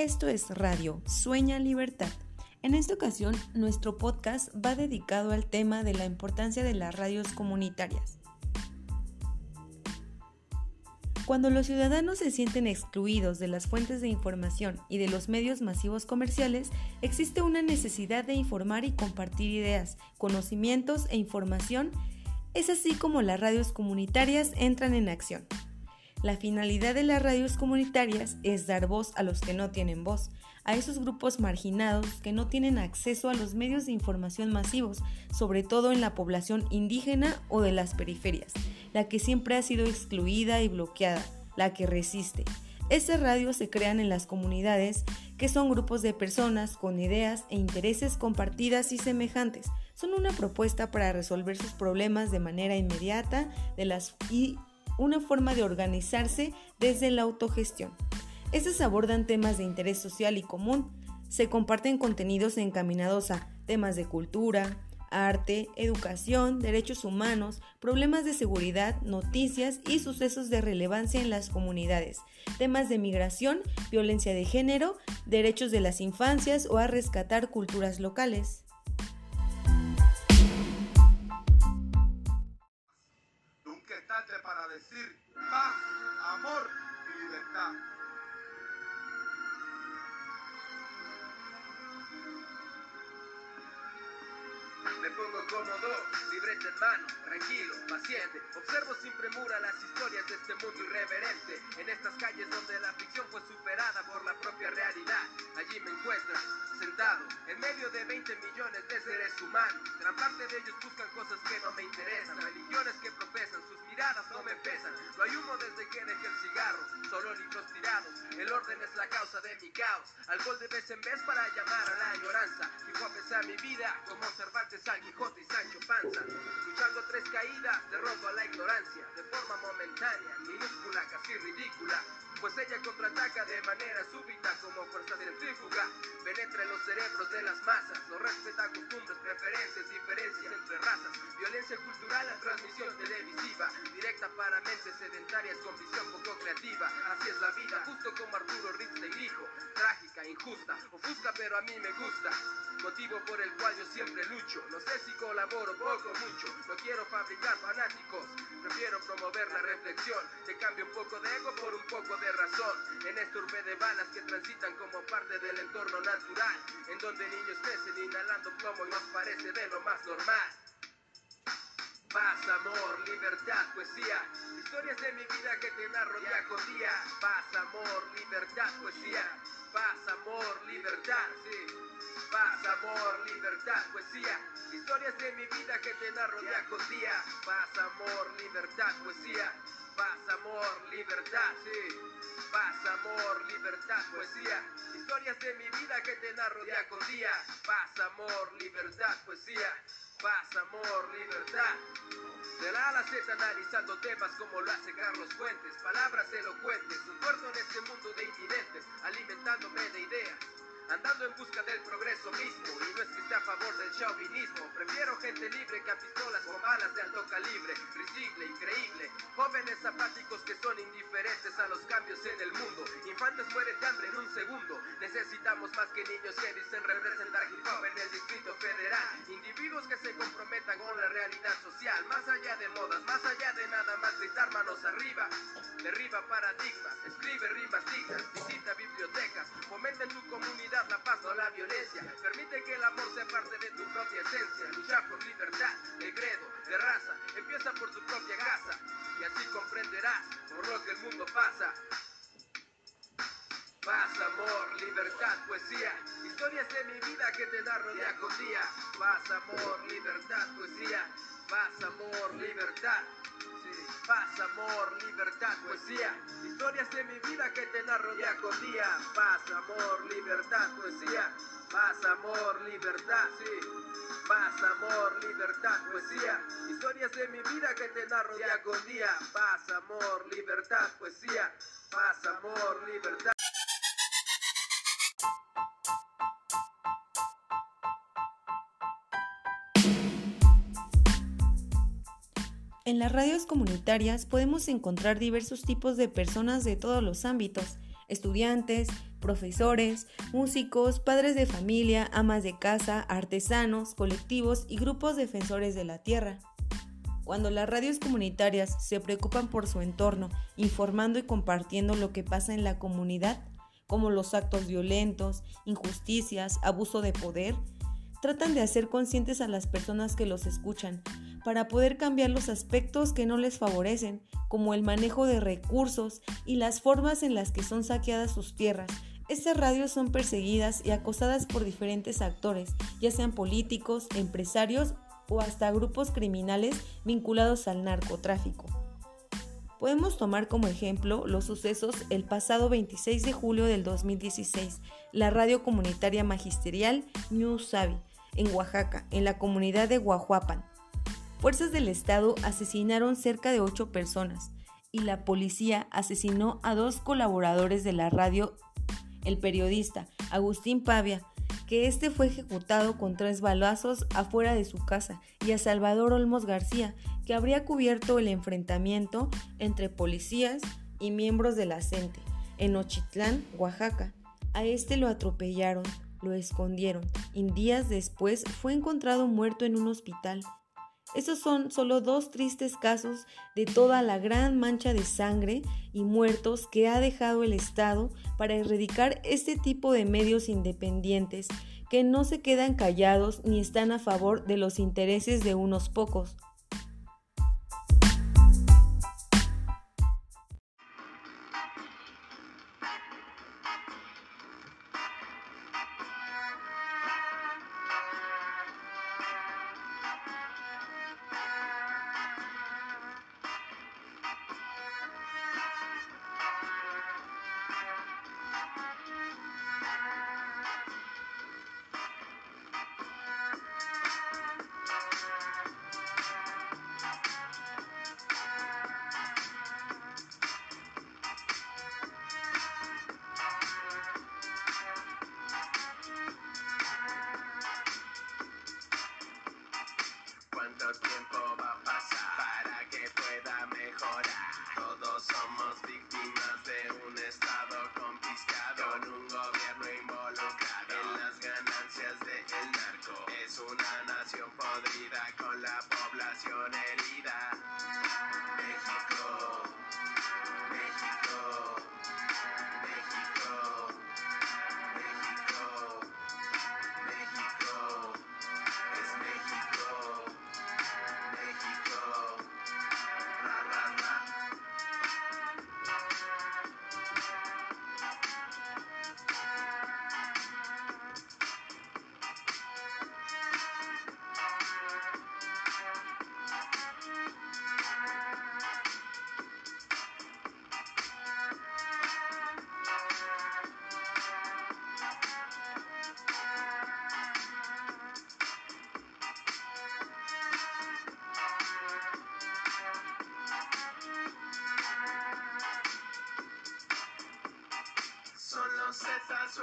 Esto es Radio Sueña Libertad. En esta ocasión, nuestro podcast va dedicado al tema de la importancia de las radios comunitarias. Cuando los ciudadanos se sienten excluidos de las fuentes de información y de los medios masivos comerciales, existe una necesidad de informar y compartir ideas, conocimientos e información. Es así como las radios comunitarias entran en acción. La finalidad de las radios comunitarias es dar voz a los que no tienen voz, a esos grupos marginados que no tienen acceso a los medios de información masivos, sobre todo en la población indígena o de las periferias, la que siempre ha sido excluida y bloqueada, la que resiste. Esas radios se crean en las comunidades, que son grupos de personas con ideas e intereses compartidas y semejantes. Son una propuesta para resolver sus problemas de manera inmediata de las, y una forma de organizarse desde la autogestión. Estas abordan temas de interés social y común, se comparten contenidos encaminados a temas de cultura, arte, educación, derechos humanos, problemas de seguridad, noticias y sucesos de relevancia en las comunidades, temas de migración, violencia de género, derechos de las infancias o a rescatar culturas locales. Me pongo cómodo, libreta en mano, tranquilo, paciente. Observo sin premura las historias de este mundo irreverente. En estas calles donde la ficción fue superada por la propia realidad. Allí me encuentras, sentado, en medio de 20 millones de seres humanos. Gran parte de ellos buscan cosas que no me interesan. Religiones que profesan sus no me pesan. No hay humo desde que dejé el cigarro, solo libros tirados. El orden es la causa de mi caos. Alcohol de vez en vez para llamar a la añoranza. Fijo a pesar mi vida como Cervantes, San Quijote y Sancho Panza. Luchando tres caídas, derroto a la ignorancia de forma momentánea, minúscula, casi ridícula pues ella contraataca de manera súbita como fuerza centrífuga. Penetra en los cerebros de las masas, no respeta costumbres, preferencias, diferencias entre razas. Violencia cultural, transmisión televisiva, directa para mentes sedentarias con visión poco creativa. Así es la vida, justo como Arturo Ritz dijo, trágica, injusta, ofusca pero a mí me gusta. Motivo por el cual yo siempre lucho, no sé si colaboro poco o mucho, no quiero fabricar fanáticos, prefiero promover la reflexión, que cambie un poco de ego por un poco de razón en esta urbe de balas que transitan como parte del entorno natural, en donde niños crecen inhalando plomo y nos parece de lo más normal. Paz, amor, libertad, poesía, historias de mi vida que te narro día con día. Paz, amor, libertad, poesía, paz, amor, libertad, sí. Paz, amor, libertad, poesía, historias de mi vida que te narro día con día. Paz, amor, libertad, poesía, paz, amor, libertad, sí. Paz, amor, libertad, poesía. Historias de mi vida que te narro día con día. Paz, amor, libertad, poesía. Paz, amor, libertad. De la A a la Z analizando temas como lo hace Carlos Fuentes. Palabras elocuentes, un tuerto en este mundo de incidentes, alimentándome de ideas andando en busca del progreso mismo. Y no es que esté a favor del chauvinismo, prefiero gente libre que a pistolas o balas de alto calibre. Risible, increíble, jóvenes apáticos que son indiferentes a los cambios en el mundo. Infantes mueren de hambre en un segundo. Necesitamos más que niños que dicen representar hip hop en el Distrito Federal. Individuos que se comprometan con la realidad social, más allá de modas, más allá de nada más gritar manos arriba. Derriba paradigmas, escribe rimas dignas, visita bibliotecas, fomenta en tu comunidad la paz, no la violencia. Permite que el amor sea parte de tu propia esencia. Luchar por libertad, de credo, de raza. Empieza por tu propia casa y así comprenderás por lo que el mundo pasa. Paz, amor, libertad, poesía, historias de mi vida que te narro día con día. Paz, amor, libertad, poesía, paz, amor, libertad. Paz, amor, libertad, poesía. Historias de mi vida que te narro día con día. Paz, amor, libertad, poesía. Paz, amor, libertad, sí. Paz, amor, libertad, poesía. Historias de mi vida que te narro día con día. Paz, amor, libertad, poesía. Paz, amor, libertad. En las radios comunitarias podemos encontrar diversos tipos de personas de todos los ámbitos, estudiantes, profesores, músicos, padres de familia, amas de casa, artesanos, colectivos y grupos defensores de la tierra. Cuando las radios comunitarias se preocupan por su entorno, informando y compartiendo lo que pasa en la comunidad, como los actos violentos, injusticias, abuso de poder, tratan de hacer conscientes a las personas que los escuchan para poder cambiar los aspectos que no les favorecen, como el manejo de recursos y las formas en las que son saqueadas sus tierras. Estas radios son perseguidas y acosadas por diferentes actores, ya sean políticos, empresarios o hasta grupos criminales vinculados al narcotráfico. Podemos tomar como ejemplo los sucesos el pasado 26 de julio del 2016, la radio comunitaria magisterial New Savi, en Oaxaca, en la comunidad de Guajuapan. Fuerzas del Estado asesinaron cerca de ocho personas y la policía asesinó a dos colaboradores de la radio, el periodista Agustín Pavia, que este fue ejecutado con tres balazos afuera de su casa, y a Salvador Olmos García, que habría cubierto el enfrentamiento entre policías y miembros de la CENTE en Ochitlán, Oaxaca. A este lo atropellaron, lo escondieron y días después fue encontrado muerto en un hospital. Esos son solo dos tristes casos de toda la gran mancha de sangre y muertos que ha dejado el Estado para erradicar este tipo de medios independientes que no se quedan callados ni están a favor de los intereses de unos pocos.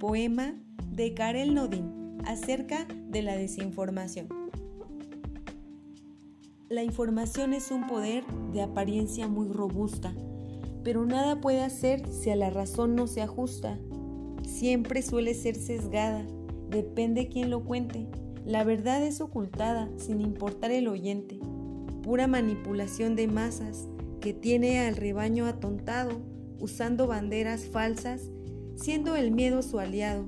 Poema de Karel Nodin acerca de la desinformación. La información es un poder de apariencia muy robusta, pero nada puede hacer si a la razón no se ajusta. Siempre suele ser sesgada, depende quién lo cuente. La verdad es ocultada sin importar el oyente. Pura manipulación de masas que tiene al rebaño atontado, usando banderas falsas, siendo el miedo su aliado.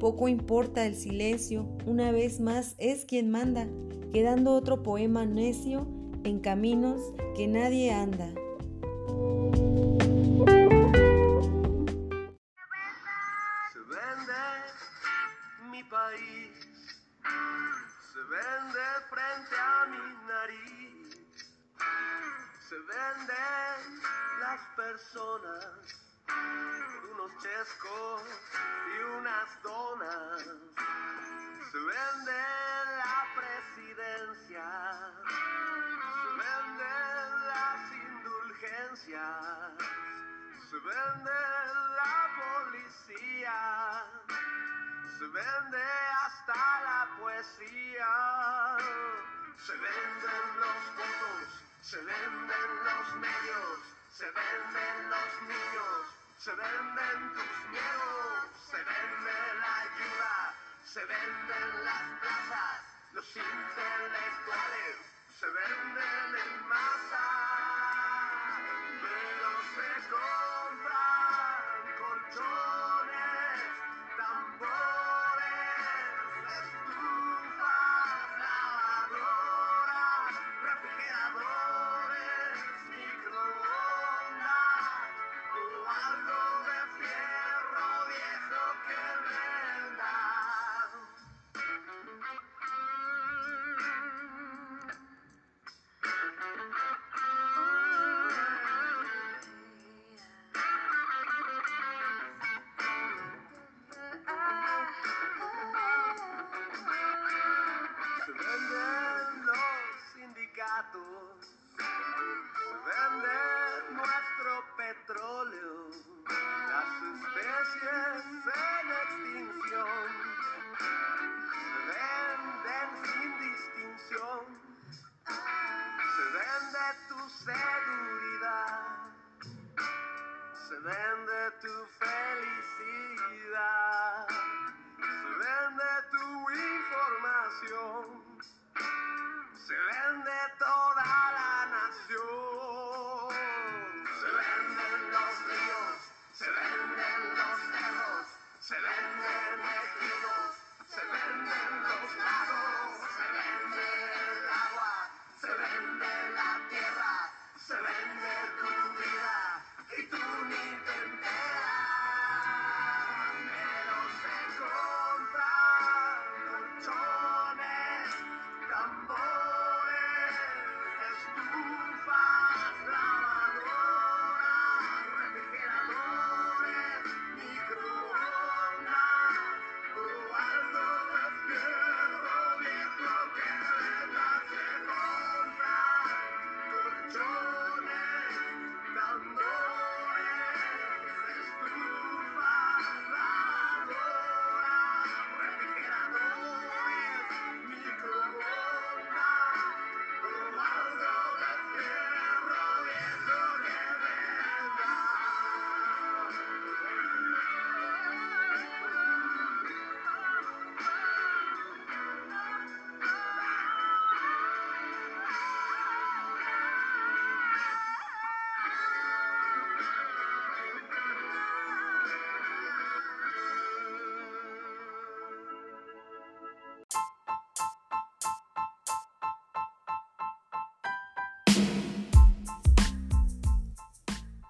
Poco importa el silencio, una vez más es quien manda, quedando otro poema necio en caminos que nadie anda. Y unas donas. Se vende la presidencia, se venden las indulgencias, se vende la policía, se vende hasta la poesía. Se venden los votos, se venden los medios, se venden los niños se venden tus miedos, se vende la ayuda, se venden las plazas, los intelectuales, se venden en masa,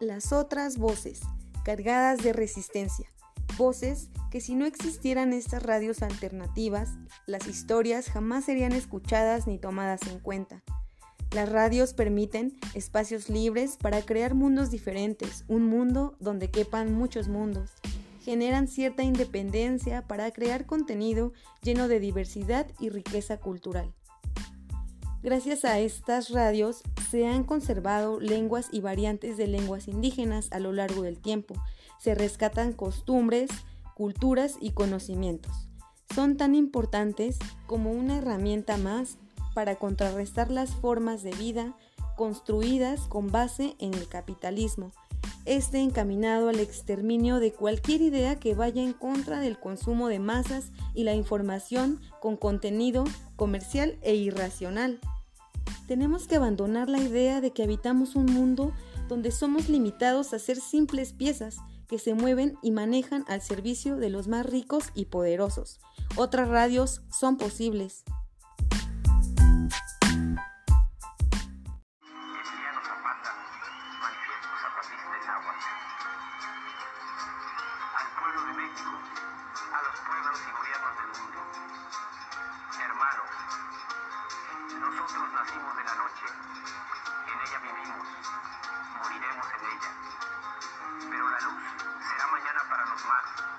Las otras voces, cargadas de resistencia. Voces que si no existieran estas radios alternativas, las historias jamás serían escuchadas ni tomadas en cuenta. Las radios permiten espacios libres para crear mundos diferentes, un mundo donde quepan muchos mundos. Generan cierta independencia para crear contenido lleno de diversidad y riqueza cultural. Gracias a estas radios se han conservado lenguas y variantes de lenguas indígenas a lo largo del tiempo. Se rescatan costumbres, culturas y conocimientos. Son tan importantes como una herramienta más para contrarrestar las formas de vida construidas con base en el capitalismo, este encaminado al exterminio de cualquier idea que vaya en contra del consumo de masas y la información con contenido comercial e irracional. Tenemos que abandonar la idea de que habitamos un mundo donde somos limitados a ser simples piezas que se mueven y manejan al servicio de los más ricos y poderosos. Otras radios son posibles. back.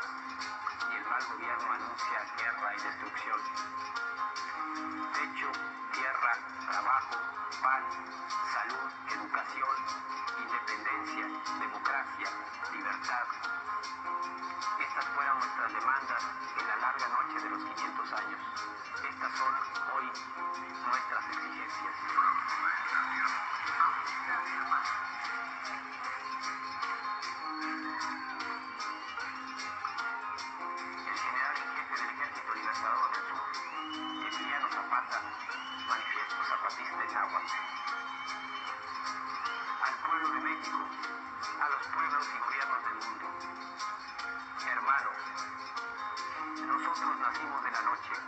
y el mal gobierno anuncia guerra y destrucción. Techo, tierra, trabajo, paz, salud, educación, independencia, democracia. Manifiesto Zapatista en Aguante. Al pueblo de México, a los pueblos y gobiernos del mundo. Hermano, nosotros nacimos de la noche.